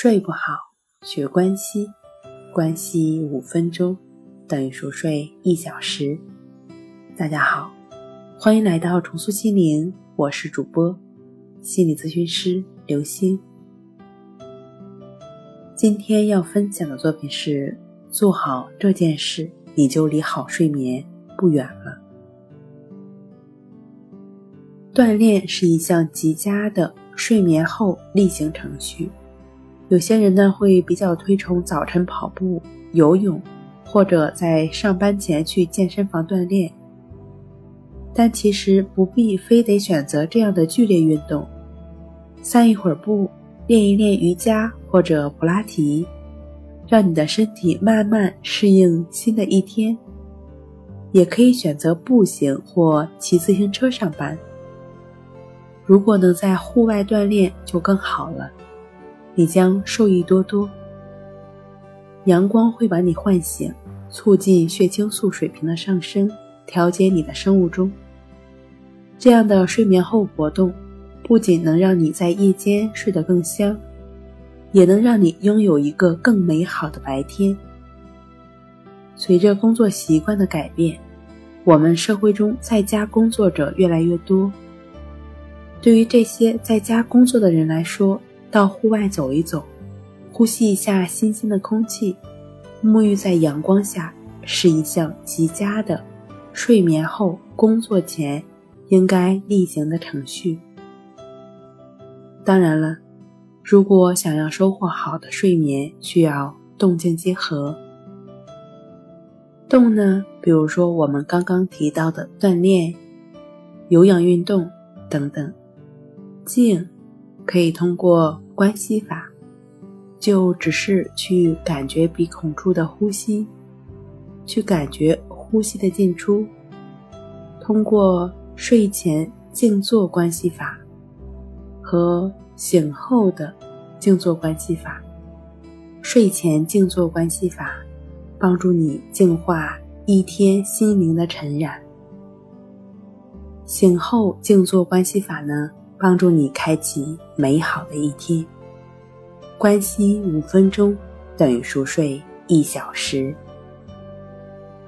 睡不好，学关西，关西五分钟等于熟睡一小时。大家好，欢迎来到重塑心灵，我是主播心理咨询师刘星。今天要分享的作品是：做好这件事，你就离好睡眠不远了。锻炼是一项极佳的睡眠后例行程序。有些人呢会比较推崇早晨跑步、游泳，或者在上班前去健身房锻炼。但其实不必非得选择这样的剧烈运动，散一会儿步，练一练瑜伽或者普拉提，让你的身体慢慢适应新的一天。也可以选择步行或骑自行车上班。如果能在户外锻炼，就更好了。你将受益多多。阳光会把你唤醒，促进血清素水平的上升，调节你的生物钟。这样的睡眠后活动，不仅能让你在夜间睡得更香，也能让你拥有一个更美好的白天。随着工作习惯的改变，我们社会中在家工作者越来越多。对于这些在家工作的人来说，到户外走一走，呼吸一下新鲜的空气，沐浴在阳光下，是一项极佳的睡眠后工作前应该例行的程序。当然了，如果想要收获好的睡眠，需要动静结合。动呢，比如说我们刚刚提到的锻炼、有氧运动等等；静。可以通过关系法，就只是去感觉鼻孔处的呼吸，去感觉呼吸的进出。通过睡前静坐关系法和醒后的静坐关系法，睡前静坐关系法帮助你净化一天心灵的尘染，醒后静坐关系法呢？帮助你开启美好的一天。关息五分钟等于熟睡一小时。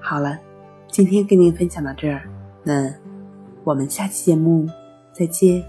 好了，今天跟您分享到这儿，那我们下期节目再见。